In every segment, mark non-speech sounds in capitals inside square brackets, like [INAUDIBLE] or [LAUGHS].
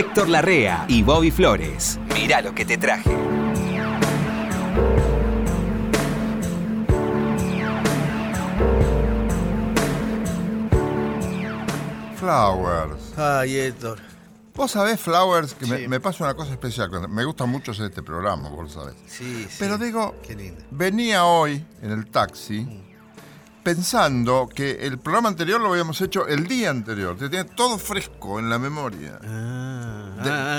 Héctor Larrea y Bobby Flores. Mirá lo que te traje. Flowers. Ay, Héctor. Vos sabés, Flowers, que me, Sí. me pasa una cosa especial. Me gusta mucho hacer este programa, vos lo sabés. Sí, sí. Pero digo, Qué lindo. venía hoy en el taxi pensando que el programa anterior lo habíamos hecho el día anterior. Te tiene todo fresco en la memoria. Ah,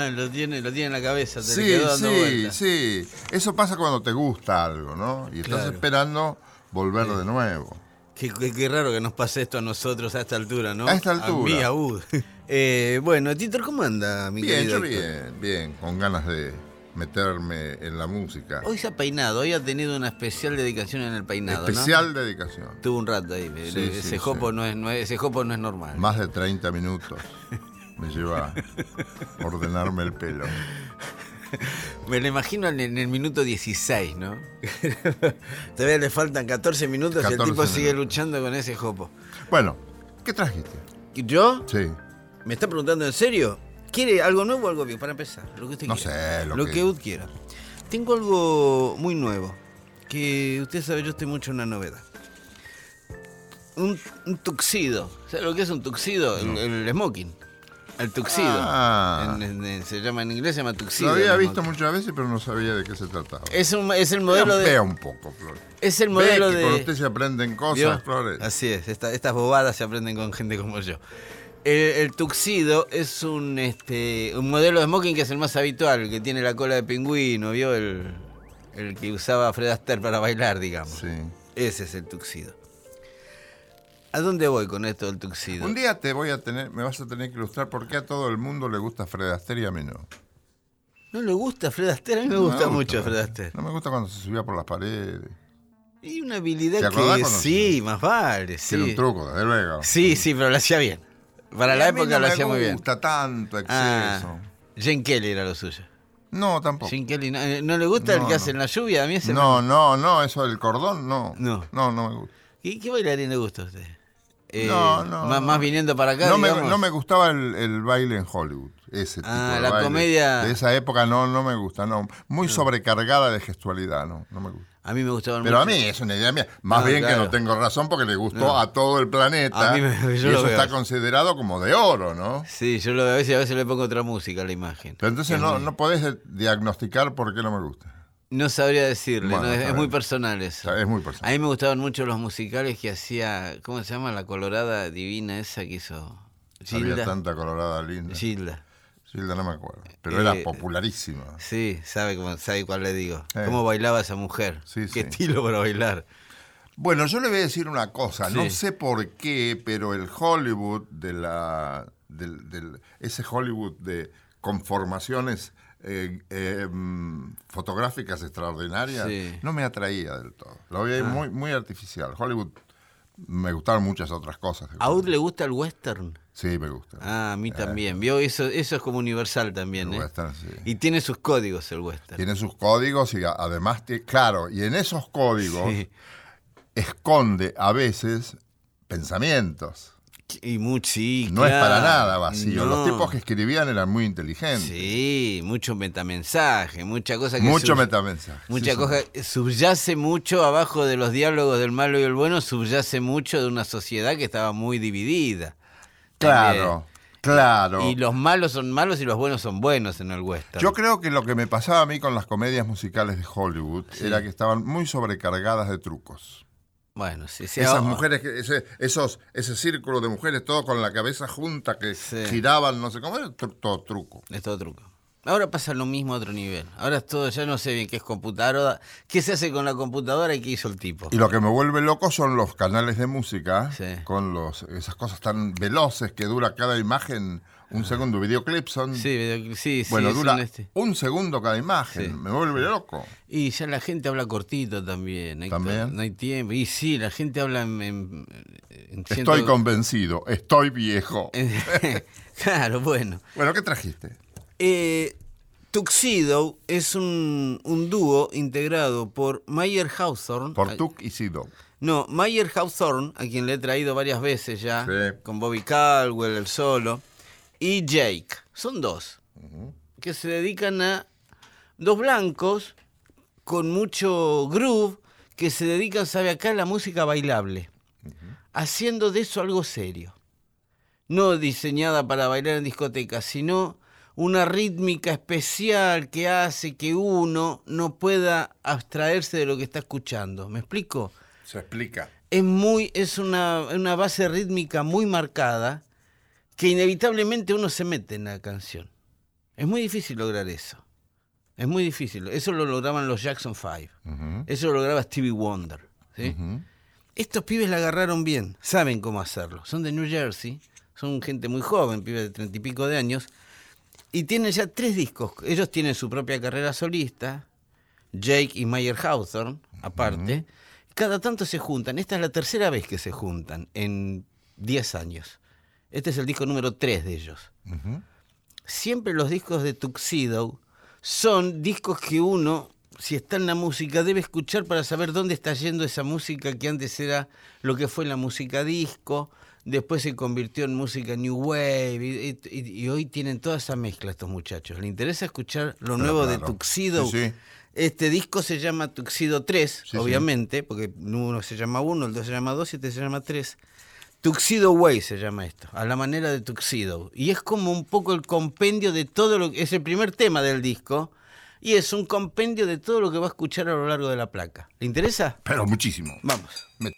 ah, lo, tiene, lo tiene en la cabeza. Te Sí, quedó dando sí, sí. Eso pasa cuando te gusta algo, ¿no? Y estás Claro. esperando volver de nuevo. Qué, qué- qué raro que nos pase esto a nosotros a esta altura, ¿no? A esta altura. mí, a Ud. [LAUGHS] Eh, bueno, Titor, ¿cómo anda, mi Bien, querido yo bien, bien, con ganas de meterme en la música. Hoy se ha peinado, hoy ha tenido una especial dedicación en el peinado, Especial dedicación. Tuvo un rato ahí. Sí, ese, sí, jopo sí. No es, no es- ese jopo no es normal. Más de 30 minutos me lleva a ordenarme el pelo. Me lo imagino en, el minuto 16, ¿no? [LAUGHS] Todavía le faltan 14 minutos y el 14 tipo sigue luchando con ese jopo. Bueno, ¿qué trajiste? ¿Y ¿Yo? Sí. ¿Me está preguntando en serio? ¿Quiere algo nuevo o algo viejo? Para empezar, lo que usted No quiera. sé, lo lo que- que usted quiera. Tengo algo muy nuevo. Que usted sabe, yo estoy mucho en una novedad. Un, un tuxido. ¿Sabe lo que es un tuxido? El, el smoking. El tuxido. Ah. En- en- se llama en inglés, se llama tuxido. Lo había visto smoking. muchas veces, pero no sabía de qué se trataba. Es, un, es el modelo de. un poco, Flores. Es el modelo Ve que de. con usted se aprenden cosas, ¿Vio? Flores. Así es, esta- estas bobadas se aprenden con gente como yo. El, el tuxido es un, este, un modelo de smoking que es el más habitual, que tiene la cola de pingüino, ¿vio? El, el que usaba Fred Astaire para bailar, digamos. Sí. Ese es el tuxido. ¿A dónde voy con esto del tuxido? Un día te voy a tener, me vas a tener que ilustrar por qué a todo el mundo le gusta Fred Astaire y a mí no. ¿No le gusta Fred Astaire? A mí me No gusta mucho Fred Astaire. No me gusta cuando se subía por las paredes. Y una ¿Te habilidad que sí, más vale, sí. Tiene un truco, desde luego. Sí, sí, pero lo hacía bien. Para la época no lo me hacía muy bien. gusta tanto exceso. Ah, Jane Kelly era lo suyo. No, tampoco. Jane Kelly, ¿no, eh, ¿no le gusta el que hace en la lluvia? A mí ese No, no, no, eso del cordón, no. No. No, no me gusta. ¿Qué, qué bailarín le gusta a usted? Eh, No, no, Más, viniendo para acá, no, me, no me gustaba el, el baile en Hollywood. Ese tipo Ah, de la baile. comedia. De esa época no, no me gusta, no. Muy sobrecargada de gestualidad, no, no me gusta. A mí me gustaban Pero a mí es una idea mía. Más No, bien claro. que no tengo razón porque le gustó No. a todo el planeta. A mí me- [LAUGHS] yo y eso está considerado como de oro, ¿no? Sí, yo lo veo a veces a veces le pongo otra música a la imagen. Pero entonces Es no, muy- no podés diagnosticar por qué no me gusta. No sabría decirle, Bueno, no, es, muy personal eso. Es muy A personal. mí me gustaban mucho los musicales que hacía, ¿cómo se llama? La colorada divina esa que hizo Había Gilda. tanta colorada linda. Gilda. Gilda no me acuerdo. Pero Eh, era popularísima. Sí, sabe, cómo, sabe cuál le digo. Eh. ¿Cómo bailaba esa mujer? Sí, Qué sí. estilo para bailar. Bueno, yo le voy a decir una cosa, no sé por qué, pero el Hollywood de la del, del- ese Hollywood de conformaciones eh, eh, mm, fotográficas extraordinarias Sí. no me atraía del todo. Lo veía Ah. muy muy artificial. Hollywood me gustaban muchas otras cosas. ¿A Ud le gusta el western? Sí, me gusta. Ah, a mí también. Vio, eso, eso es como universal también, El ¿eh? western, sí. Y tiene sus códigos el western. Tiene sus códigos y además, claro, y en esos códigos Sí. esconde a veces pensamientos. Y mucho, sí, No es para nada vacío. Los tipos que escribían eran muy inteligentes. Sí, mucho metamensaje, mucha cosa que... Mucho metamensaje. Mucha sí, cosa... Subyace mucho abajo de los diálogos del malo y el bueno, subyace mucho de una sociedad que estaba muy dividida. Claro, claro. También. Y los malos son malos y los buenos son buenos en el western. Yo creo que lo que me pasaba a mí con las comedias musicales de Hollywood Sí. era que estaban muy sobrecargadas de trucos. Bueno, sí, sí. Esas oh, mujeres, que- ese, esos, ese círculo de mujeres, todo con la cabeza junta, que Sí. giraban, no sé cómo, era todo truco. Es todo truco. Ahora pasa lo mismo a otro nivel. Ahora es todo, ya no sé bien qué es computadora, qué se hace con la computadora y qué hizo el tipo. Y lo que me vuelve loco son los canales de música, Sí. con los, esas cosas tan veloces que dura cada imagen un segundo. Videoclips son. Sí, sí, bueno, dura un este. un segundo cada imagen. Sí. Me vuelve loco. Y ya la gente habla cortito también. ¿También? No hay tiempo. Y sí, la gente habla en. en- en Estoy ciento- convencido, estoy viejo. [LAUGHS] claro, bueno. Bueno, ¿qué trajiste? Eh, Tuxedo es un, un dúo integrado por Mayer Hawthorne. Por Tuk y Sido. No, Mayer Hawthorne, a quien le he traído varias veces ya, Sí. con Bobby Caldwell, el solo, y Jake. Son dos. que se dedican a dos blancos con mucho groove que se dedican, sabe acá, a la música bailable, haciendo de eso algo serio. No diseñada para bailar en discotecas, sino una rítmica especial que hace que uno no pueda abstraerse de lo que está escuchando. ¿Me explico? Se explica. Es, muy, es una, una base rítmica muy marcada que inevitablemente uno se mete en la canción. Es muy difícil lograr eso. Es muy difícil. Eso lo lograban los Jackson 5. Eso lo lograba Stevie Wonder. ¿sí? Estos pibes la agarraron bien, saben cómo hacerlo. Son de New Jersey, son gente muy joven, pibes de treinta y pico de años, y tienen ya tres discos. Ellos tienen su propia carrera solista, Jake y Mayer Hawthorne, aparte. Cada tanto se juntan. Esta es la tercera vez que se juntan en 10 años. Este es el disco número 3 de ellos. Siempre los discos de Tuxedo son discos que uno, si está en la música, debe escuchar para saber dónde está yendo esa música que antes era lo que fue la música disco, después se convirtió en música New Wave, y, y- y hoy tienen toda esa mezcla estos muchachos. ¿Le interesa escuchar lo nuevo de. Tuxedo? Sí, sí. Este disco se llama Tuxedo 3, sí. obviamente, porque uno se llama 1, el 2 se llama 2 y este se llama 3. Tuxedo Way se llama esto, a la manera de Tuxedo. Y es como un poco el compendio de todo lo que es el primer tema del disco. Y es un compendio de todo lo que va a escuchar a lo largo de la placa. ¿Le interesa? Pero muchísimo. Vamos. Me-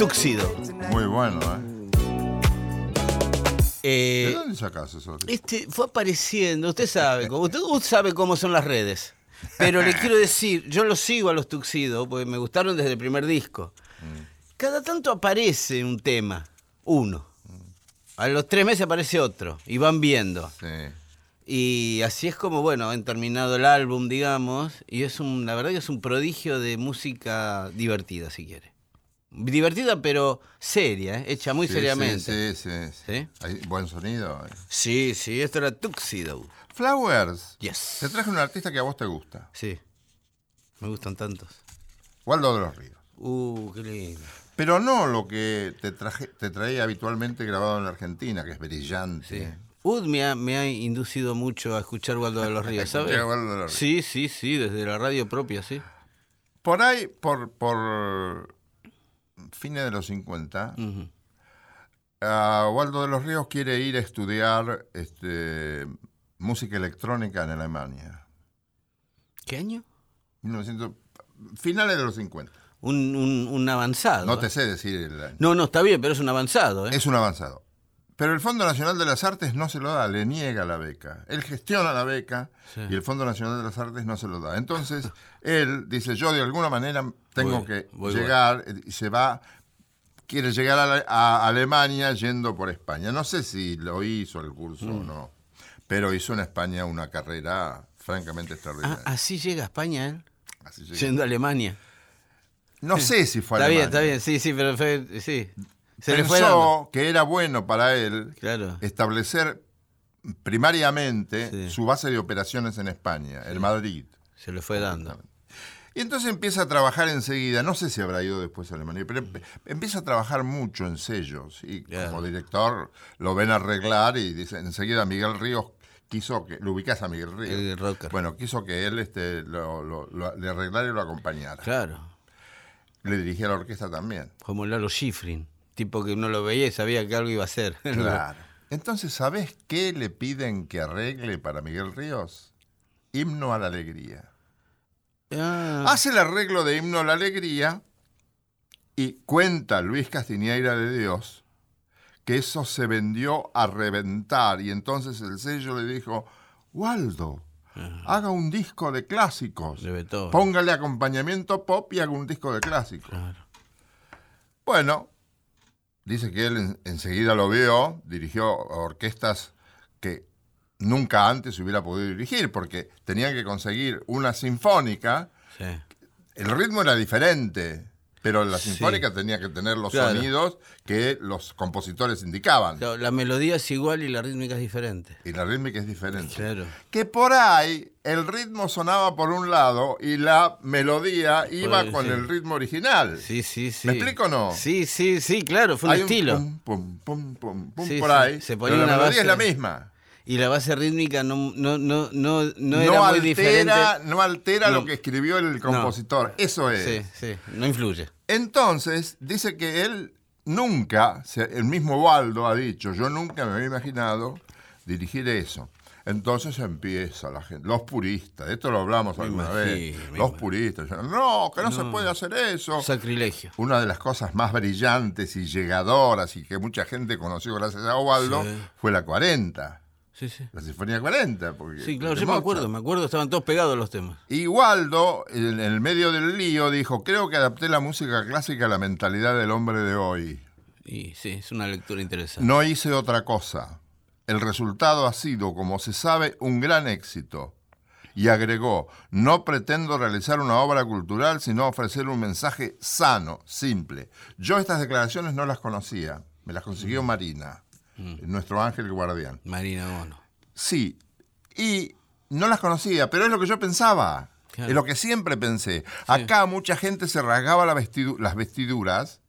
Tuxedo. Muy bueno, ¿eh? ¿De Eh, dónde sacas eso? este fue apareciendo, usted sabe, usted, usted sabe cómo son las redes. Pero le quiero decir, yo los sigo a los Tuxedo porque me gustaron desde el primer disco. Cada tanto aparece un tema, uno. A los tres meses aparece otro y van viendo. Sí. Y así es como, bueno, han terminado el álbum, digamos, y es un, la verdad que es un prodigio de música divertida, si quiere. Divertida, pero seria, ¿eh? hecha muy Sí, seriamente. Sí, sí, sí. ¿Sí? Hay buen sonido. eh. Sí, sí, esto era Tuxedo. Flowers. Yes. Te traje un artista que a vos te gusta. Sí. Me gustan tantos. Waldo de los Ríos. Uh, qué lindo. Pero no lo que te, traje, te traía habitualmente grabado en la Argentina, que es brillante. Sí. Ud me ha, me ha inducido mucho a escuchar Waldo de los [LAUGHS] Ríos, ¿sabes? Escuchar Waldo de los Ríos. Sí, sí, sí, desde la radio propia, sí. Por ahí, por, por fines de los 50, Ujú. a Waldo de los Ríos quiere ir a estudiar este, música electrónica en Alemania. ¿Qué año? 1900 finales de los 50. Un, un, un avanzado. No te sé decir el año. No, no, está bien, pero es un avanzado, ¿eh? Es un avanzado. Pero el Fondo Nacional de las Artes no se lo da, le niega la beca. Él gestiona la beca Sí. y el Fondo Nacional de las Artes no se lo da. Entonces, [LAUGHS] él dice, yo de alguna manera tengo Voy, que voy, llegar eh, y se va, quiere llegar a, Alemania yendo por España. No sé si lo hizo el curso Mm. o no, pero hizo en España una carrera francamente Ah, extraordinaria. así llega a España él, Así yendo a Alemania. No sé si fue a Está bien, está bien, sí, sí, pero fue, sí. Se le fue Pensó que era bueno para él Claro. establecer primariamente Sí. su base de operaciones en España, en Madrid. Se le fue dando. Y entonces empieza a trabajar enseguida, no sé si habrá ido después a Alemania, pero empieza a trabajar mucho en sellos y Claro. como director lo ven arreglar y dice, enseguida Miguel Ríos quiso que, lo ubicás a Miguel Ríos. El. Bueno, quiso que él este, lo, lo- lo- le arreglara y lo acompañara. Claro. Le dirigía la orquesta también. Como Lalo Schifrin. Tipo que uno lo veía y sabía que algo iba a hacer. [LAUGHS] Claro. Entonces, ¿sabés qué le piden que arregle para Miguel Ríos? Himno a la alegría. Ah, Hace el arreglo de Himno a la Alegría y cuenta Luis Castiñeira de Dios que eso se vendió a reventar y entonces el sello le dijo, Waldo, haga un disco de clásicos, De póngale acompañamiento pop y haga un disco de clásicos. claro. Bueno, dice que él en- enseguida lo vio, dirigió orquestas que nunca antes hubiera podido dirigir, porque tenían que conseguir una sinfónica, Sí. el ritmo era diferente, pero la Sí. sinfónica tenía que tener los Claro. sonidos que los compositores indicaban. Claro, La melodía es igual y la rítmica es diferente. Y la rítmica es diferente. Claro. Que por ahí el ritmo sonaba por un lado y la melodía iba el- con sí. el ritmo original. Sí, sí, sí. ¿Me explico o no? Sí, sí, sí, claro, fue un Hay estilo. pum, pum, pum, pum, pum Sí, por sí. ahí. Se ponía pero la una melodía es la base- misma. Y la base rítmica no, no, no, no, no era muy altera, diferente. no altera No. lo que escribió el compositor. Eso es. Sí, sí, no influye. Entonces, dice que él nunca, el mismo Waldo ha dicho, yo nunca me había imaginado dirigir eso. Entonces empieza la gente, los puristas, de esto lo hablamos alguna imagino, vez, los puristas, dicen, no, que no, se puede hacer eso. Sacrilegio. Una de las cosas más brillantes y llegadoras y que mucha gente conoció gracias a Waldo Sí. fue la 40, Sí, sí. la Sinfonía 40. Porque Sí, claro, yo me acuerdo, me acuerdo, estaban todos pegados los temas. Y Waldo, en el medio del lío, dijo, creo que adapté la música clásica a la mentalidad del hombre de hoy. Y sí, es una lectura interesante. No hice otra cosa. El resultado ha sido, como se sabe, un gran éxito. Y agregó, no pretendo realizar una obra cultural, sino ofrecer un mensaje sano, simple. Yo estas declaraciones no las conocía, me las consiguió Marina, nuestro ángel guardián. Marina Bono. Sí, y no las conocía, pero es lo que yo pensaba. Claro. Es lo que siempre pensé. Acá mucha gente se rasgaba la vestidu- las vestiduras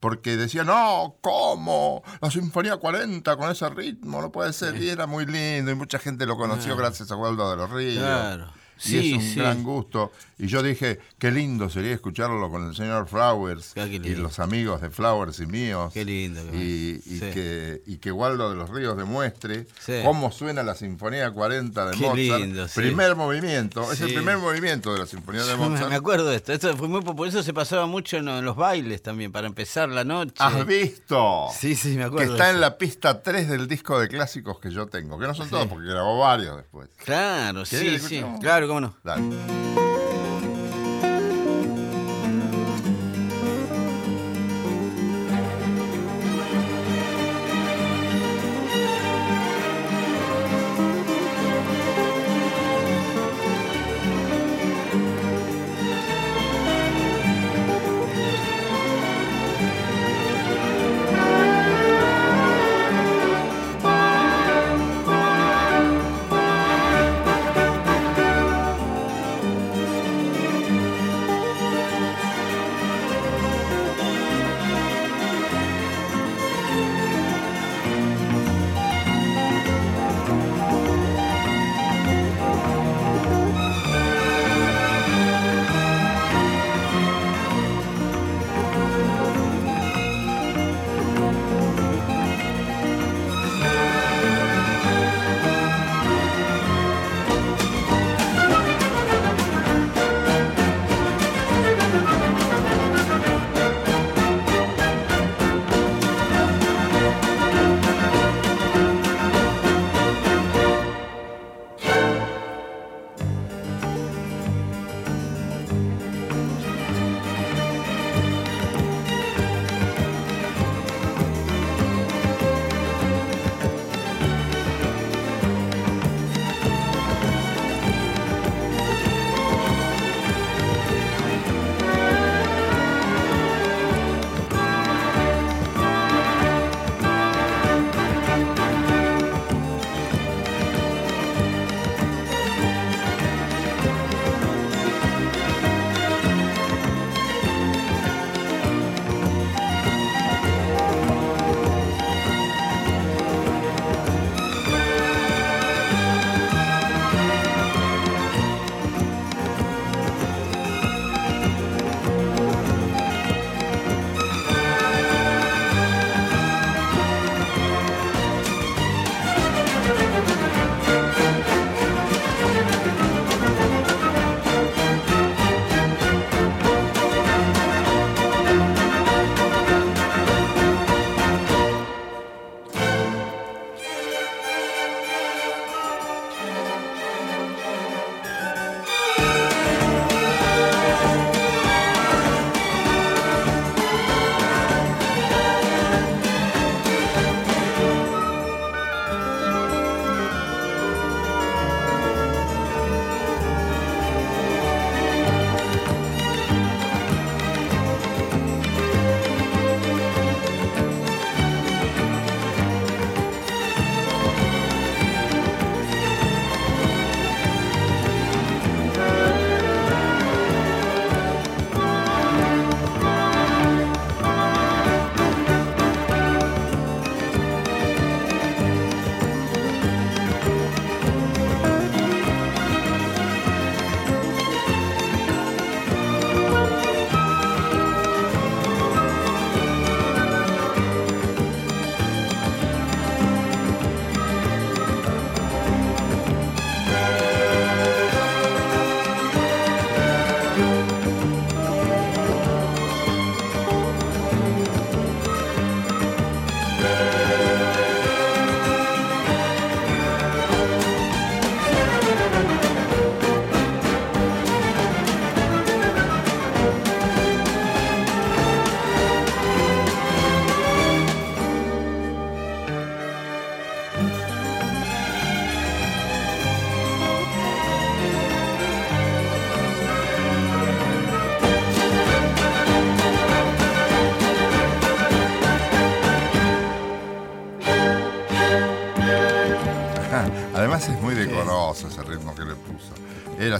porque decía, no, ¿cómo? La Sinfonía 40 con ese ritmo, no puede ser. Y era muy lindo y mucha gente lo conoció gracias a Waldo de los Ríos. Claro. Y Sí, es un sí. gran gusto. Y yo dije, qué lindo sería escucharlo con el señor Flowers Ah, y los amigos de Flowers y míos. Qué lindo, Y, y Sí. que, y que Waldo de los Ríos demuestre cómo suena la Sinfonía 40 de Qué Mozart. lindo. Primer movimiento. Es el primer movimiento de la Sinfonía de Mozart. me acuerdo de esto. Esto fue muy popular. Eso se pasaba mucho en, en los bailes también, para empezar la noche. ¿Has visto? Sí, sí, me Que acuerdo. está de en la pista 3 del disco de clásicos que yo tengo. Que no son todos, porque grabó varios después. Claro, ¿Querés sí, que sí. escuchemos? Claro, cómo no. Dale.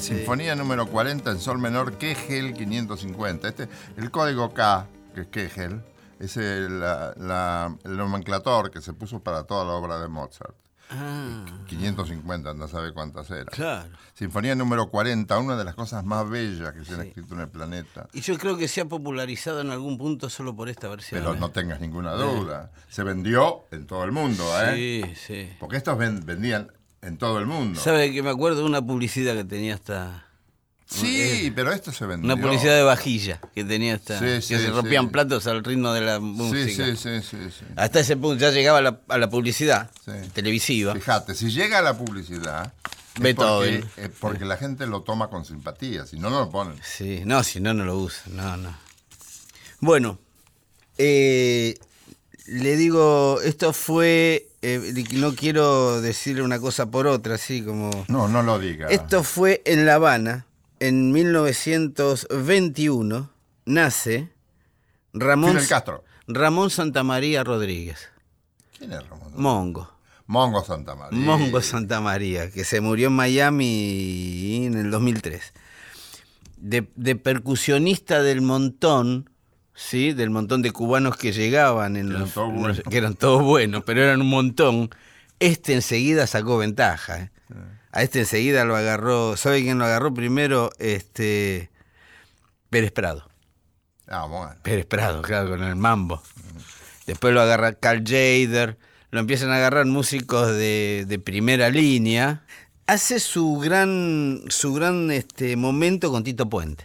Sinfonía número 40 en Sol menor, Kegel 550. Este, el código K, que es Kegel, es el, la- la- el nomenclator que se puso para toda la obra de Mozart. Ah, 550, no sabe cuántas eran. claro. Sinfonía número 40, una de las cosas más bellas que se han escrito en el planeta. Y yo creo que se ha popularizado en algún punto solo por esta versión. Pero ¿eh? no tengas ninguna duda. Se vendió en todo el mundo, ¿eh? Sí, sí. Porque estos ven- vendían en todo el mundo. ¿Sabe que me acuerdo de una publicidad que tenía esta. Sí, pero esto se vendió. Una publicidad de vajilla que tenía esta. Sí, que sí, se rompían sí. platos al ritmo de la música. sí, sí, sí, sí. Hasta ese punto ya llegaba a la, a la publicidad televisiva. Fíjate, si llega a la publicidad, es Beethoven. porque, es porque la gente lo toma con simpatía, si no, no lo ponen. Sí, no, si no, no lo usan. No, no. Bueno, eh, le digo, esto fue. eh, no quiero decirle una cosa por otra, así como. No, no lo diga. Esto fue en La Habana, en 1921. Nace Ramón, Fidel Castro. Ramón Santamaría Rodríguez. ¿Quién es Ramón? Mongo. Mongo Santa María. Mongo Santamaría, que se murió en Miami en el 2003. De, de percusionista del montón, ¿sí? Del montón de cubanos que llegaban, en Que eran los- que eran todos buenos, pero eran un montón. Este enseguida sacó ventaja. ¿eh? A este enseguida lo agarró, ¿sabe quién lo agarró primero? Este Pérez Prado. Ah, bueno. Pérez Prado, claro, con el mambo. Después lo agarra Carl Jader, lo empiezan a agarrar músicos de, de primera línea. Hace su gran, su gran este, momento con Tito Puente.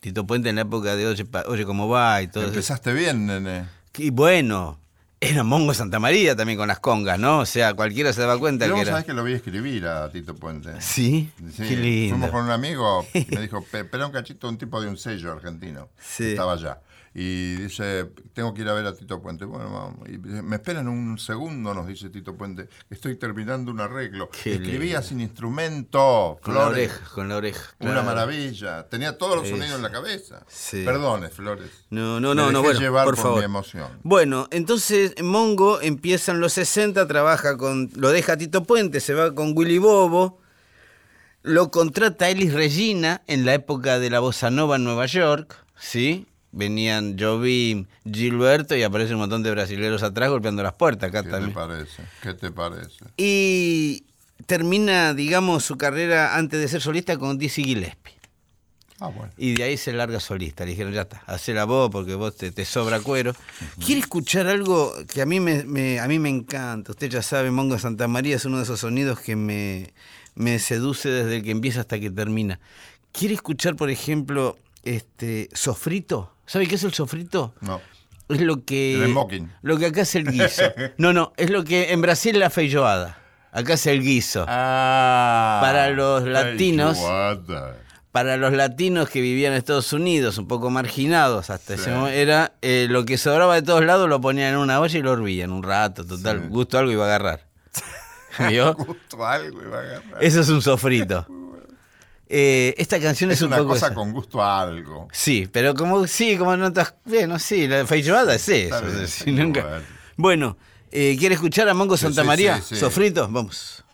Tito Puente en la época de Oye, Pa- Oye cómo va y todo eso. Empezaste bien, nene. Y bueno, era Mongo Santa María también con las congas, ¿no? O sea, cualquiera se daba cuenta Pero que vos era. sabés que lo vi escribir a Tito Puente. Sí, Sí, qué lindo. Fuimos con un amigo, me [LAUGHS] dijo, "Pe- espera un cachito, un tipo de un sello argentino. Sí. que Estaba allá. Y dice, tengo que ir a ver a Tito Puente. Bueno, vamos. Y dice, me esperan un segundo, nos dice Tito Puente. Estoy terminando un arreglo. Qué Escribía lindo. sin instrumento. Con la Flores. oreja, con la oreja. Una maravilla. Tenía todos los sonidos en la cabeza. Sí. Perdone, Flores. No, no, Me no, no, dejé bueno, llevar por por favor. mi emoción. Bueno, entonces Mongo empieza en los 60, trabaja con, lo deja Tito Puente, se va con Willy Bobo, lo contrata Elis Regina en la época de la bossa nova en Nueva York, ¿sí? Venían Jobim, Gilberto y aparece un montón de brasileros atrás golpeando las puertas acá ¿Qué te también. parece? ¿Qué te parece? Y termina, digamos, su carrera antes de ser solista con Dizzy Gillespie. Ah, bueno. Y de ahí se larga solista. Le dijeron, ya está, hacela vos porque vos te, te sobra cuero. ¿Quiere escuchar algo que a mí me, me- a mí me encanta? Usted ya sabe, Mongo Santa María es uno de esos sonidos que me, me seduce desde que empieza hasta que termina. ¿Quiere escuchar, por ejemplo, este sofrito? ¿Sabe qué es el sofrito? No. Es lo que. El. Lo que acá es el guiso. [LAUGHS] No, no, es lo que en Brasil es la feijoada. Acá es el guiso. Ah. Para los latinos. guata. para los latinos que vivían en Estados Unidos, un poco marginados hasta ese momento, era eh, lo que sobraba de todos lados lo ponían en una olla y lo hervían un rato, total, Sí. gusto algo iba a agarrar. [LAUGHS] ¿Vio? Gusto algo iba a agarrar. Eso es un sofrito. [LAUGHS] Eh, esta canción es, Es un una poco cosa esa. con gusto a algo. Sí, pero como sí, como notas, bueno, sí, la feijoada es eso. Bien, nunca- Bueno, eh, ¿quiere escuchar a Mongo Sí, Santa sí, María? sí, sí. Sofrito, vamos.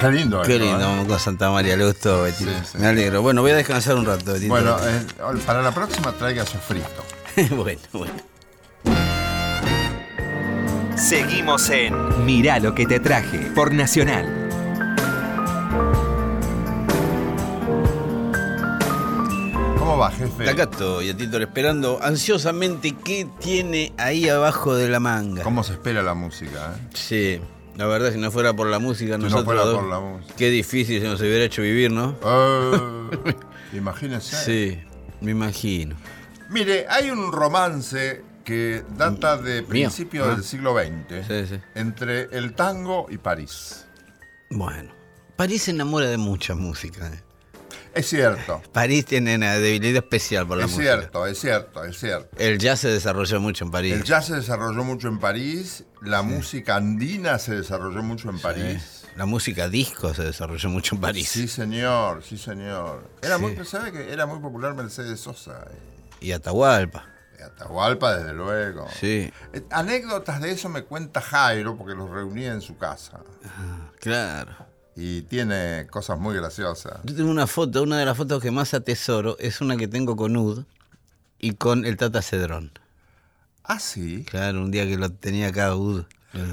Qué lindo Qué esto, lindo, ¿eh? con Santa María, le gustó, Betito. Sí, sí. Me alegro. Bueno, voy a descansar un rato, Betito. Bueno, eh, para la próxima traiga sofrito. [LAUGHS] bueno, bueno. Seguimos en Mirá lo que te traje por Nacional. ¿Cómo va, jefe? Acá estoy, Tito, esperando ansiosamente qué tiene ahí abajo de la manga. ¿Cómo se espera la música? eh? Sí, la verdad, si no fuera por la música, no nosotros fuera dos, por la música. Qué difícil se nos hubiera hecho vivir, ¿no? Eh, imagínese. Sí, me imagino. Mire, hay un romance que data de principios Ah. del siglo XX Sí, sí. entre el tango y París. Bueno, París se enamora de mucha música. ¿eh? Es cierto, París tiene una debilidad especial por la es música. cierto, es cierto, es cierto. El jazz se desarrolló mucho en París. El jazz se desarrolló mucho en París, la música andina se desarrolló mucho en París. La música disco se desarrolló mucho en París. Sí, señor, sí, señor. Era Sí. muy, ¿sabe que era muy popular Mercedes Sosa? eh, Y Atahualpa. Atahualpa, desde luego. Sí, Eh, Anécdotas de eso me cuenta Jairo, porque los reunía en su casa. claro. Y tiene cosas muy graciosas. Yo tengo una foto, una de las fotos que más atesoro es una que tengo con Ud y con el Tata Cedrón. Ah, sí. Claro, un día que lo tenía acá Ud.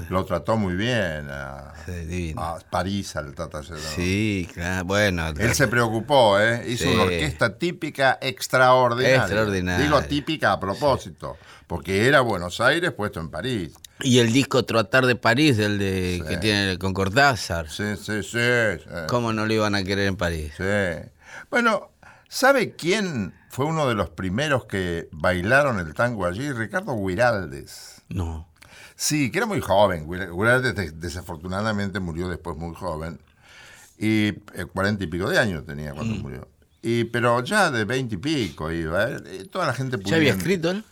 Lo trató muy bien a, Sí, a París, al Tata Cedrón. Sí, claro, bueno. Él se preocupó, ¿eh? Hizo Sí. una orquesta típica extraordinaria. Extraordinaria. Digo típica a propósito, porque era Buenos Aires puesto en París. Y el disco Trotar de París, el de Sí. que tiene con Cortázar. Sí, sí, sí. sí. ¿Cómo no lo iban a querer en París? Sí. Bueno, ¿sabe quién fue uno de los primeros que bailaron el tango allí? Ricardo Guiraldes. No. Sí, que era muy joven. Guira- Guiraldes des- desafortunadamente murió después muy joven. Y eh, cuarenta y pico de años tenía Mm. cuando murió. Y, pero ya de veinte y pico iba. eh, Toda la gente ¿Ya había escrito él?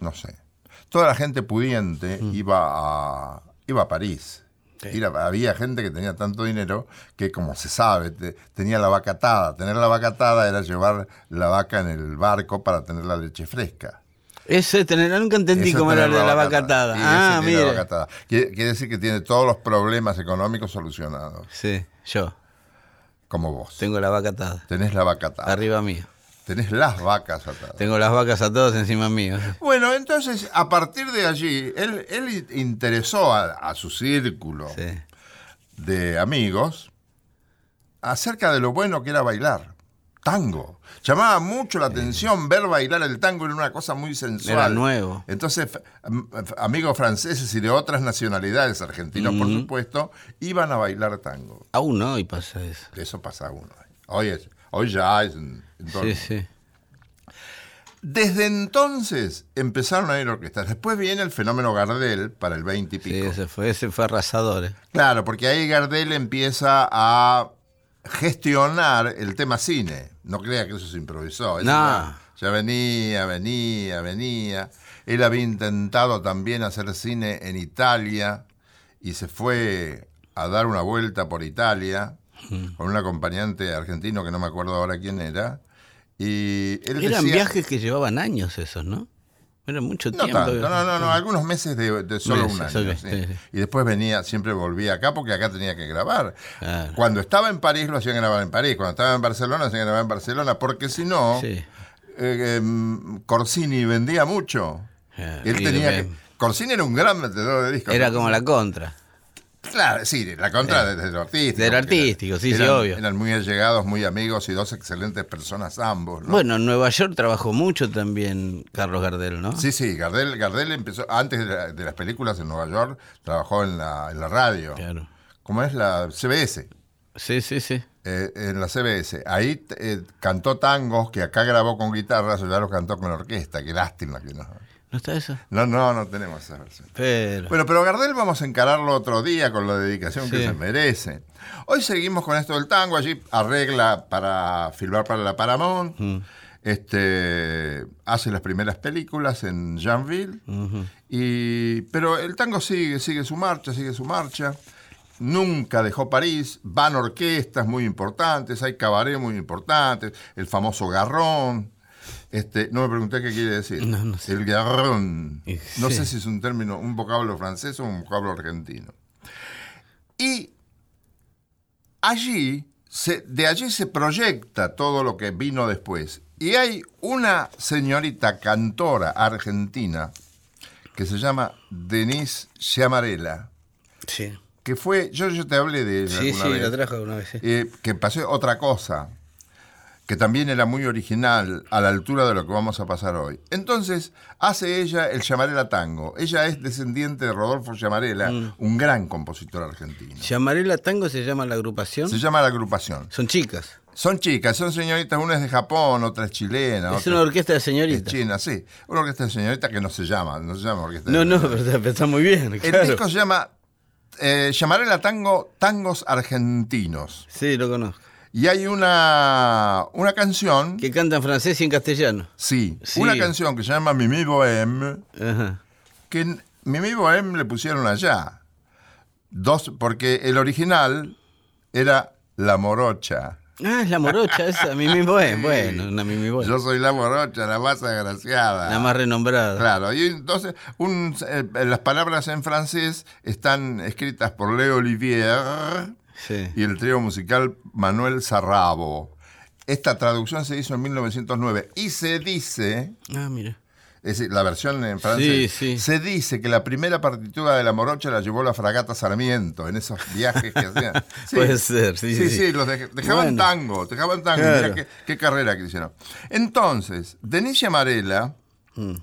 No sé. Toda la gente pudiente Mm. iba, a, iba a París. Era- había gente que tenía tanto dinero que, como se sabe, te- tenía la vaca atada. Tener la vaca atada era llevar la vaca en el barco para tener la leche fresca. Eso es tener, nunca entendí Eso es cómo era de la vaca atada. Ah, la mira. Quiere, quiere decir que tiene todos los problemas económicos solucionados, Sí, yo como vos. tengo la vaca atada. Tenés la vaca atada. Arriba mío. Tenés las vacas atadas. Tengo las vacas atadas encima mío. Bueno, entonces, a partir de allí, él, él interesó a, a su círculo Sí. de amigos acerca de lo bueno que era bailar. Tango. Llamaba mucho la atención ver bailar el tango, era una cosa muy sensual. Era nuevo. Entonces, amigos franceses y de otras nacionalidades, argentinos por supuesto, iban a bailar tango. Aún no, y pasa eso. Eso pasa uno. Hoy, es, hoy ya es en, en Sí, sí. Desde entonces empezaron a ir orquestas. Después viene el fenómeno Gardel para el 20 y Sí, pico. ese fue, ese fue arrasador. eh. Claro, porque ahí Gardel empieza a gestionar el tema cine. No crea que eso se improvisó. Eso No. Ya venía, venía, venía. Él había intentado también hacer cine en Italia y se fue a dar una vuelta por Italia con un acompañante argentino que no me acuerdo ahora quién era. Y él Eran decía- viajes que llevaban años esos, ¿no? Era mucho no tiempo. tanto, no, no, no, algunos meses de, de solo un año. ok, sí. sí, sí. Y después venía, siempre volvía acá porque acá tenía que grabar. Claro. Cuando estaba en París lo hacían grabar en París, cuando estaba en Barcelona lo hacían grabar en Barcelona, porque si no, eh, em, Corsini vendía mucho. Ah, Él tenía que- Corsini era un gran vendedor de discos. Era como la contra. Claro, sí, la contra de, de lo artístico. Del porque artístico, sí, sí, eran- obvio. Eran muy allegados, muy amigos y dos excelentes personas ambos. ¿no? Bueno, en Nueva York trabajó mucho también Carlos Gardel, ¿no? Sí, sí, Gardel, Gardel empezó, antes de, la- de las películas en Nueva York, trabajó en la, en la radio. Claro. Como es la CBS. Sí, sí, sí. eh, en la CBS. Ahí eh, cantó tangos que acá grabó con guitarras, ya los cantó con orquesta. Qué lástima que no. ¿No está eso? No, no, no tenemos esa versión. Pero. Bueno, pero Gardel vamos a encararlo otro día con la dedicación que se merece. Hoy seguimos con esto del tango. Allí arregla para filmar para la Paramount. Mm. Este, hace las primeras películas en Janville. y, pero el tango sigue, sigue su marcha, sigue su marcha. Nunca dejó París, van orquestas muy importantes, hay cabaret muy importantes, el famoso garrón. Este, no me pregunté qué quiere decir. No, no sé. El garrón. No sé si es un término, un vocablo francés o un vocablo argentino. Y allí, se- de allí se proyecta todo lo que vino después. Y hay una señorita cantora argentina que se llama Denise Chiamarella, Sí. que fue, yo, yo te hablé de ella Sí, sí, vez, la trajo una vez. eh, que pasó otra cosa, que también era muy original, a la altura de lo que vamos a pasar hoy. Entonces, hace ella el Llamarela Tango. Ella es descendiente de Rodolfo Llamarela, Mm. un gran compositor argentino. Llamarela Tango se llama la agrupación. Se llama la agrupación. Son chicas. Son chicas, son señoritas, una es de Japón, otra es chilena, Es otra una orquesta de señoritas. china, sí. Una orquesta de señoritas que no se llama, no se llama orquesta No, de no, está, pero está muy bien. El disco se llama eh, Llamarela Tango, Tangos Argentinos. Sí, lo conozco. Y hay una, una canción, Que canta en francés y en castellano. sí, Sí. una canción que se llama Mimi Bohème, Ajá. que Mimi Bohème le pusieron allá. Dos, porque el original era La Morocha. Ah, es la morocha esa, Mimi Bohem. [LAUGHS] Sí. Bueno, una Mimi Bohem. Yo soy la morocha, la más agraciada. La más renombrada. Claro, y entonces un- eh, las palabras en francés están escritas por Leo Olivier Sí. y el trío musical Manuel Sarrabo. Esta traducción se hizo en 1909 y se dice, Ah, mira. es decir, la versión en francés, Sí, sí. se dice que la primera partitura de la morocha la llevó la fragata Sarmiento en esos viajes que hacían. [LAUGHS] Sí. Puede ser, sí, Sí, sí. los dej- dejaban Bueno. tango, dejaban tango. Claro. Mirá qué, qué carrera que hicieron. Entonces, Denise Amarela Mm.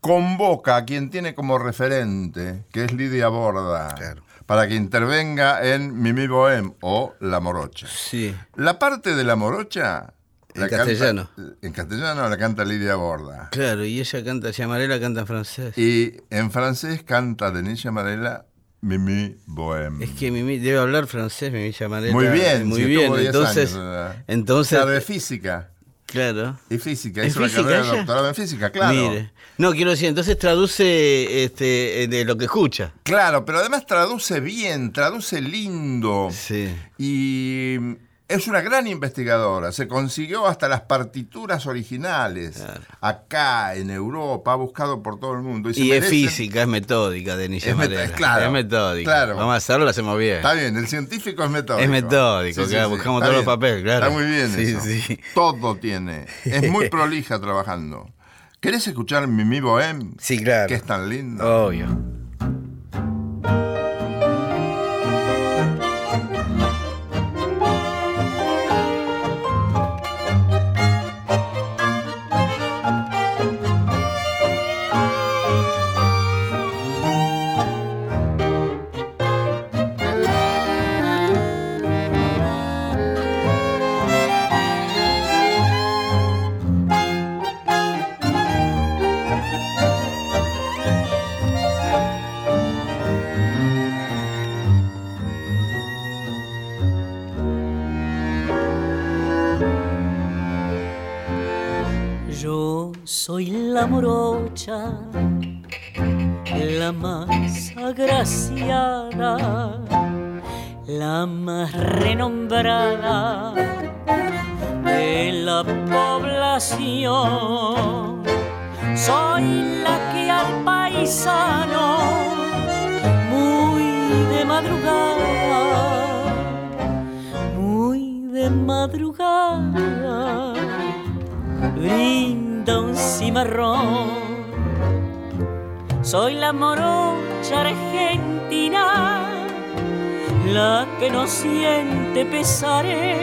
convoca a quien tiene como referente, que es Lidia Borda, Claro. Para que intervenga en Mimi Bohem o La Morocha. Sí. La parte de La Morocha... En la castellano. En castellano la canta Lidia Borda. Claro, y ella canta, Llamarela canta en francés. Y en francés canta Denise Amarela Mimi Bohem. Es que Mimi debe hablar francés, Mimi Llamarela. Muy bien, Muy bien. estuvo 10 Entonces, años, entonces, Claro, de física. Claro. Y física, ¿En hizo la física carrera de ella? doctorado en física, claro. Mire. No, quiero decir, entonces traduce este, de lo que escucha. Claro, pero además traduce bien, traduce lindo. Sí. Y es una gran investigadora. Se consiguió hasta las partituras originales. Claro. Acá, en Europa, ha buscado por todo el mundo. Y, es física, es metódica, Denis Es claro, Es metódica. claro. Vamos a hacerlo, lo hacemos bien. Está bien, el científico es metódico. Es metódico, claro, buscamos todos los papeles, claro. Está muy bien Sí, eso. sí. Todo tiene. Es muy prolija trabajando. ¿Querés escuchar Mimi Bohem? Sí, claro. Que es tan lindo. Obvio. La más renombrada de la población. Soy la que al paisano, muy de madrugada, muy de madrugada brinda un cimarrón. Soy la morocha argentina, la que no siente pesares,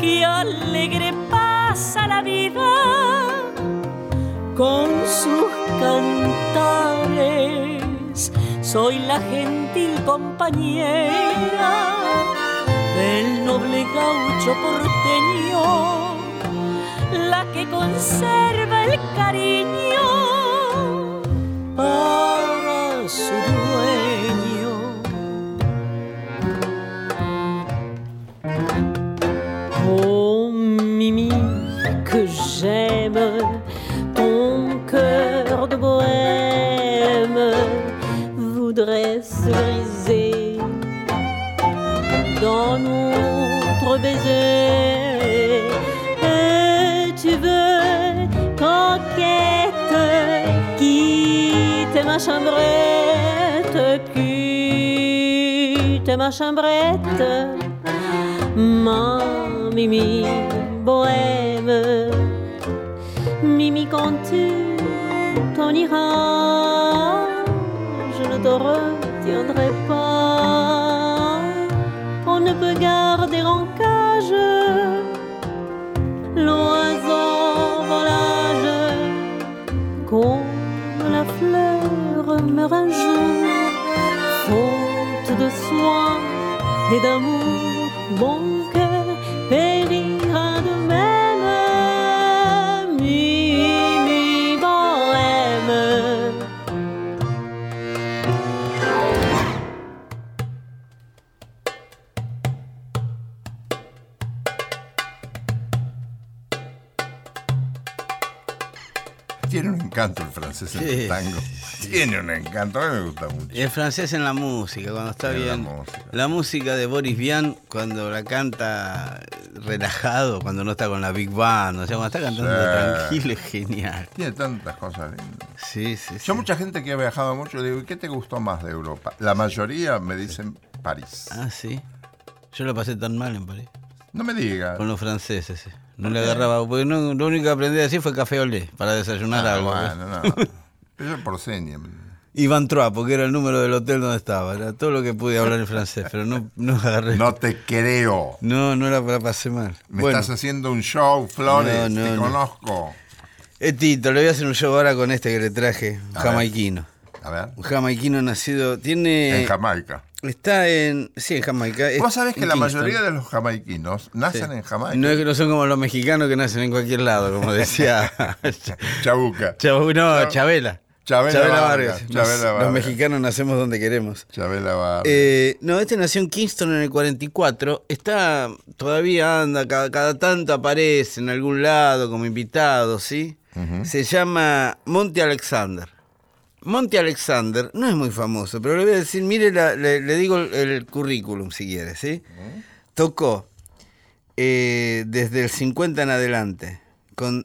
que alegre pasa la vida con sus cantares. Soy la gentil compañera del noble gaucho porteño, la que conserva el cariño Oh Mimi, que j'aime ton cœur de bohème voudrait se briser dans notre baiser. Ma chambrette, quitte ma chambrette, ma Mimi bohème. Mimi, quand tu t'en iras, je ne te retiendrai pas. On ne peut garder en cage meurt un jour, faute de soin et d'amour, mon cœur périra de même. Mimi bohème. Tiene un encanto el francés en Sí, el tango. Tiene un encanto, a mí me gusta mucho. El francés en la música, cuando está En la bien. música. La música de Boris Vian, cuando la canta relajado, cuando no está con la Big Band, o sea, cuando está cantando Sí. tranquilo, es genial. Tiene tantas cosas lindas. Sí, sí, sí. Yo mucha gente que ha viajado mucho digo, ¿y qué te gustó más de Europa? La mayoría me dicen París. Ah, sí. Yo lo pasé tan mal en París. No me digas. Con los franceses, sí. No le agarraba, porque no, lo único que aprendí a decir fue café olé, para desayunar Ah, algo. bueno, no. Yo por seña. Y Van Trois, porque era el número del hotel donde estaba. Era todo lo que pude hablar en francés, pero no, no agarré. No te creo. No, no la, la pasé mal. Me bueno, estás haciendo un show, Flores. No, no, te no. conozco. eh, Tito, le voy a hacer un show ahora con este que le traje, un A ver. jamaiquino. A ver. Un jamaiquino nacido, tiene... en Jamaica. Está en... Sí, en Jamaica. Vos sabés que la Kingston. mayoría de los jamaiquinos nacen Sí. en Jamaica. No es que no son como los mexicanos que nacen en cualquier lado, como decía... [LAUGHS] Chabuca. Chabu- no, Chab- Chabela. Chabela Vargas, Chabela Los Vargas. mexicanos nacemos donde queremos. Chabela Vargas. Eh, no, este nació en Kingston en el 44. Está, todavía anda, cada, cada tanto aparece en algún lado como invitado, ¿sí? Se llama Monty Alexander. Monty Alexander no es muy famoso, pero le voy a decir, mire, la- le, le digo el, el currículum si quiere, ¿sí? Tocó eh, desde el 50 en adelante con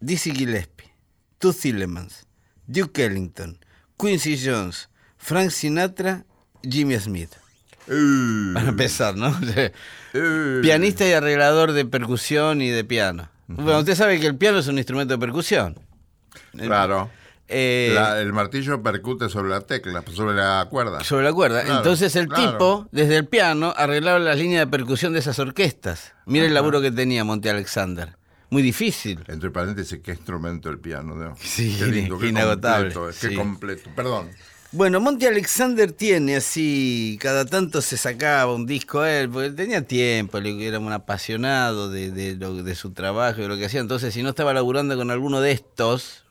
Dizzy Gillespie, Toots Thielemans, Duke Ellington, Quincy Jones, Frank Sinatra, Jimmy Smith. Eh, Para empezar, ¿no? [LAUGHS] eh. Pianista y arreglador de percusión y de piano. Bueno, usted sabe que el piano es un instrumento de percusión. Claro. Eh, La- el martillo percute sobre la tecla, sobre la cuerda. sobre la cuerda. Claro, Entonces el claro. tipo, desde el piano, arreglaba las líneas de percusión de esas orquestas. Mire el laburo que tenía Monte Alexander. Muy difícil. Entre paréntesis, qué instrumento el piano, ¿no? [LAUGHS] Sí, qué lindo, qué inagotable, completo, sí. qué completo. Perdón. Bueno, Monty Alexander tiene así, cada tanto se sacaba un disco él, porque él tenía tiempo, era un apasionado de, de su trabajo y de lo que hacía. Entonces, si no estaba laburando con alguno de estos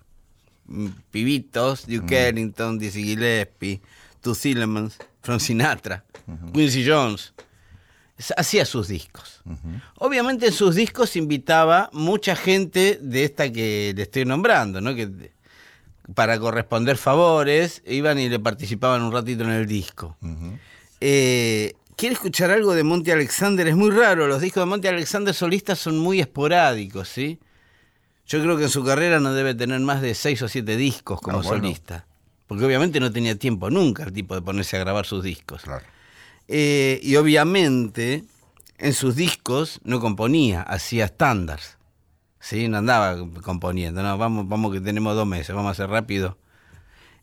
mm, pibitos, Duke Ellington, Dizzy Gillespie, Two Thielemans, Frank Sinatra, Quincy Jones, hacía sus discos. Obviamente en sus discos invitaba mucha gente de esta que le estoy nombrando, ¿no? Que para corresponder favores, iban y le participaban un ratito en el disco. Eh, ¿Quiere escuchar algo de Monty Alexander? Es muy raro, los discos de Monty Alexander solistas son muy esporádicos, ¿sí? Yo creo que en su carrera no debe tener más de seis o siete discos como Ah, bueno. solista. Porque obviamente no tenía tiempo nunca el tipo de ponerse a grabar sus discos. Claro. Eh, y obviamente en sus discos no componía, hacía estándares. ¿sí? No andaba componiendo, no, vamos, vamos que tenemos dos meses, vamos a hacer rápido.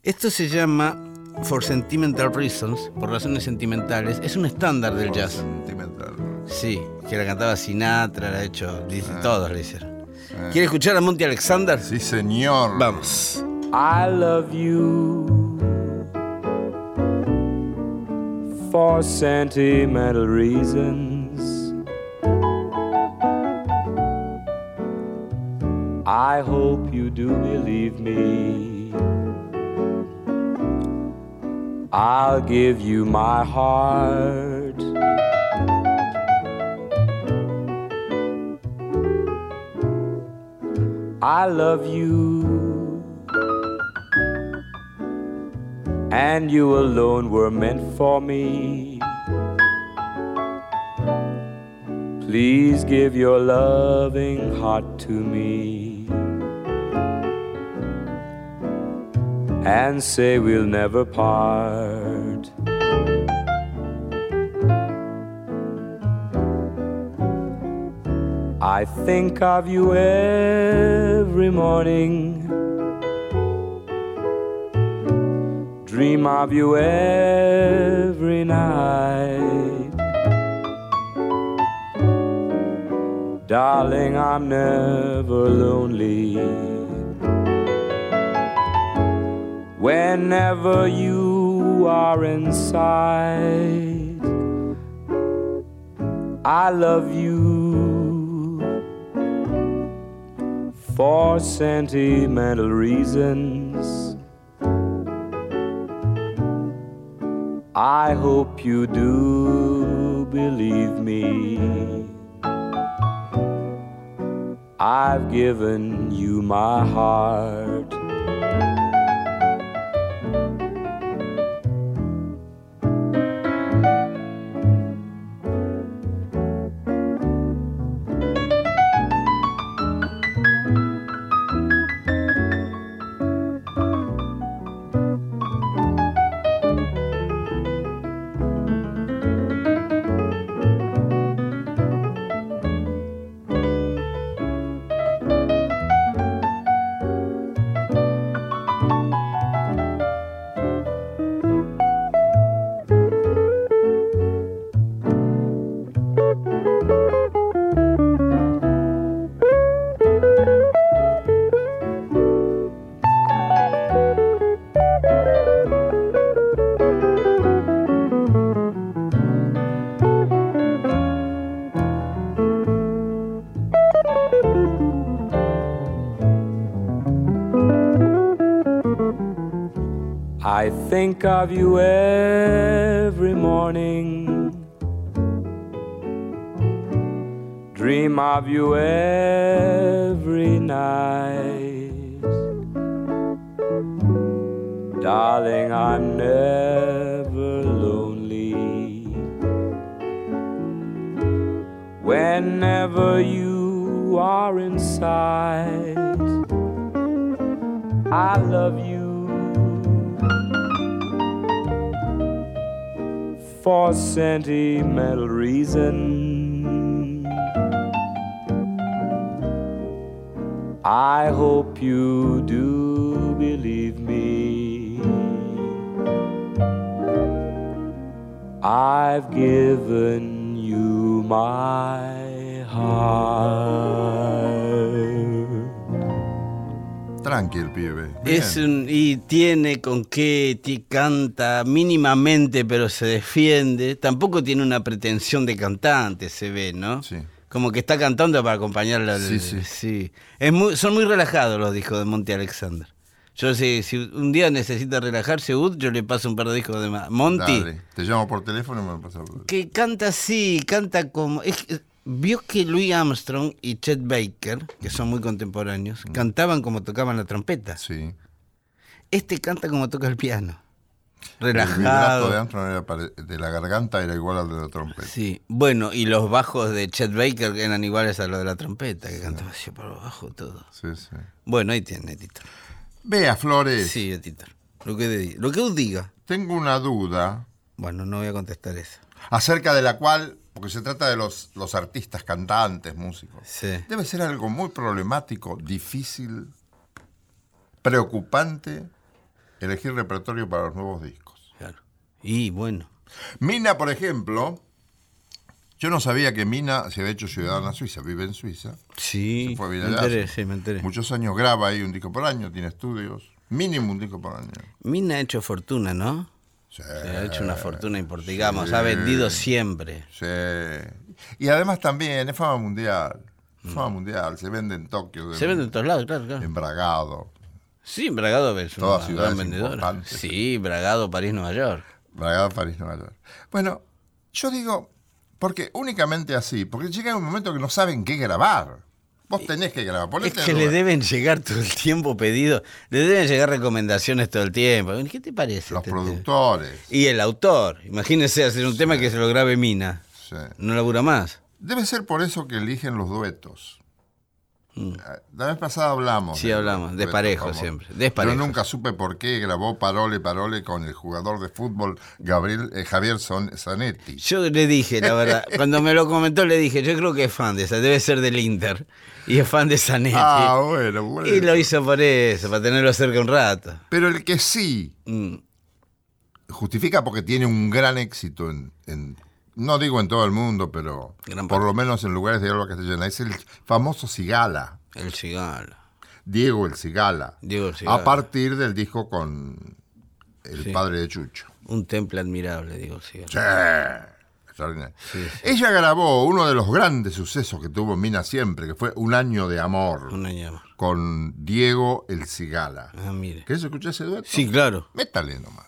Esto se llama For Sentimental Reasons, por razones sentimentales. Es un estándar del jazz. Sentimental. Sí, que la cantaba Sinatra, la ha hecho, dice, Ah. todos le hicieron. ¿Quiere escuchar a Monty Alexander? Sí, señor. Vamos. I love you for sentimental reasons. I hope you do believe me. I'll give you my heart. I love you and you alone were meant for me. Please give your loving heart to me and say we'll never part. I think of you every morning. Dream of you every night. Darling, I'm never lonely. Whenever you are inside, I love you for sentimental reasons. I hope you do believe me. I've given you my heart. Think of you every morning. Dream of you every night. Darling, I'm never lonely. Whenever you are inside, I love you. For sentimental reason. I hope you do believe me. I've given you my heart. Tranqui el pibe. Es un, y tiene con qué, canta mínimamente, pero se defiende. Tampoco tiene una pretensión de cantante, se ve, ¿no? Sí. Como que está cantando para acompañarla. al- Sí, sí. Es muy, son muy relajados los discos de Monty Alexander. Yo sé, si un día necesita relajarse Ud, yo le paso un par de discos de Monty. Dale, te llamo por teléfono y me pasa por Que canta así, canta como... es Vio que Louis Armstrong y Chet Baker, que son muy contemporáneos, cantaban como tocaban la trompeta. Mm. Sí. Este canta como toca el piano. El vibrato de Relajado. Armstrong era pare- de la garganta era igual al de la trompeta. Sí, bueno, y los bajos de Chet Baker eran iguales a los de la trompeta, que cantaba así por abajo todo. Sí, sí. Bueno, ahí tiene, Titor. Vea, Flores, Sí, Titor. Lo que, de- lo que usted diga. tengo una duda Bueno, no voy a contestar eso. acerca de la cual, porque se trata de los, los artistas, cantantes, músicos. Sí. Debe ser algo muy problemático, difícil, preocupante elegir repertorio para los nuevos discos. Claro. Y bueno, Mina, por ejemplo, yo no sabía que Mina se había hecho ciudadana suiza, vive en Suiza. sí, Se fue a me enteré, sí, me enteré. Muchos años graba ahí un disco por año, tiene estudios, mínimo un disco por año. Mina ha hecho fortuna, ¿no? Sí, Se ha hecho una fortuna importante, digamos, ha vendido siempre. sí. Y además también es fama mundial. Fama mundial, se vende en Tokio, Mm. Se vende en todos lados, claro, claro. en Bragado. Sí, Bragado es una Todas gran ciudades vendedora. importantes. Sí, Bragado, París, Nueva York. Bragado, París, Nueva York. Bueno, yo digo, porque únicamente así, porque llega un momento que no saben qué grabar. Vos tenés que grabar. Es que le deben llegar todo el tiempo pedidos, le deben llegar recomendaciones todo el tiempo. ¿Qué te parece? Los este tema? productores. Y el autor. Imagínese hacer un tema que se lo grabe Mina. sí. No labura más. Debe ser por eso que eligen los duetos. La vez pasada hablamos. Sí, de hablamos, duetos desparejos famosos. siempre, desparejos. Yo nunca supe por qué grabó Parole Parole con el jugador de fútbol Gabriel, eh, Javier Son- Zanetti. Yo le dije, la verdad, [LAUGHS] cuando me lo comentó le dije, yo creo que es fan de esa, debe ser del Inter. Y es fan de Zanetti. Ah, bueno, bueno. y lo hizo por eso, para tenerlo cerca un rato. Pero el que sí Mm, justifica porque tiene un gran éxito en, en- no digo en todo el mundo, pero por lo menos en lugares de habla castellana, es el famoso Cigala, el cigala. Diego el Cigala, Diego el Cigala. a partir del disco con el Sí. padre de Chucho. Un temple admirable, digo el cigala. Sí, extraordinario. Ella grabó uno de los grandes sucesos que tuvo Mina siempre, que fue Un año de amor, Un año más. con Diego el Cigala. Ah, mire. ¿Querés escuchar ese dueto? Sí, claro. Métale nomás.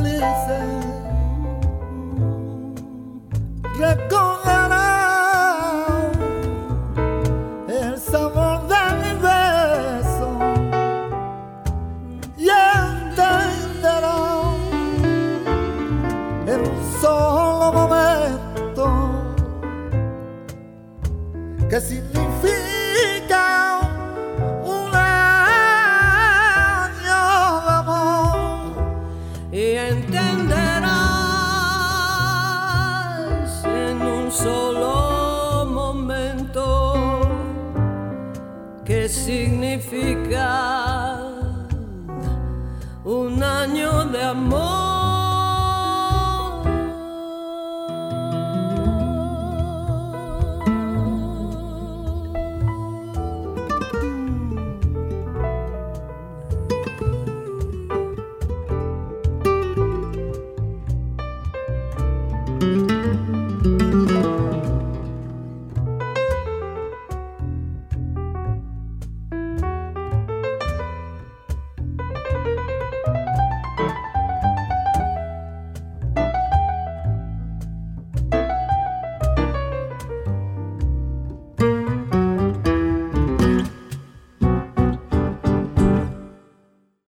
listen.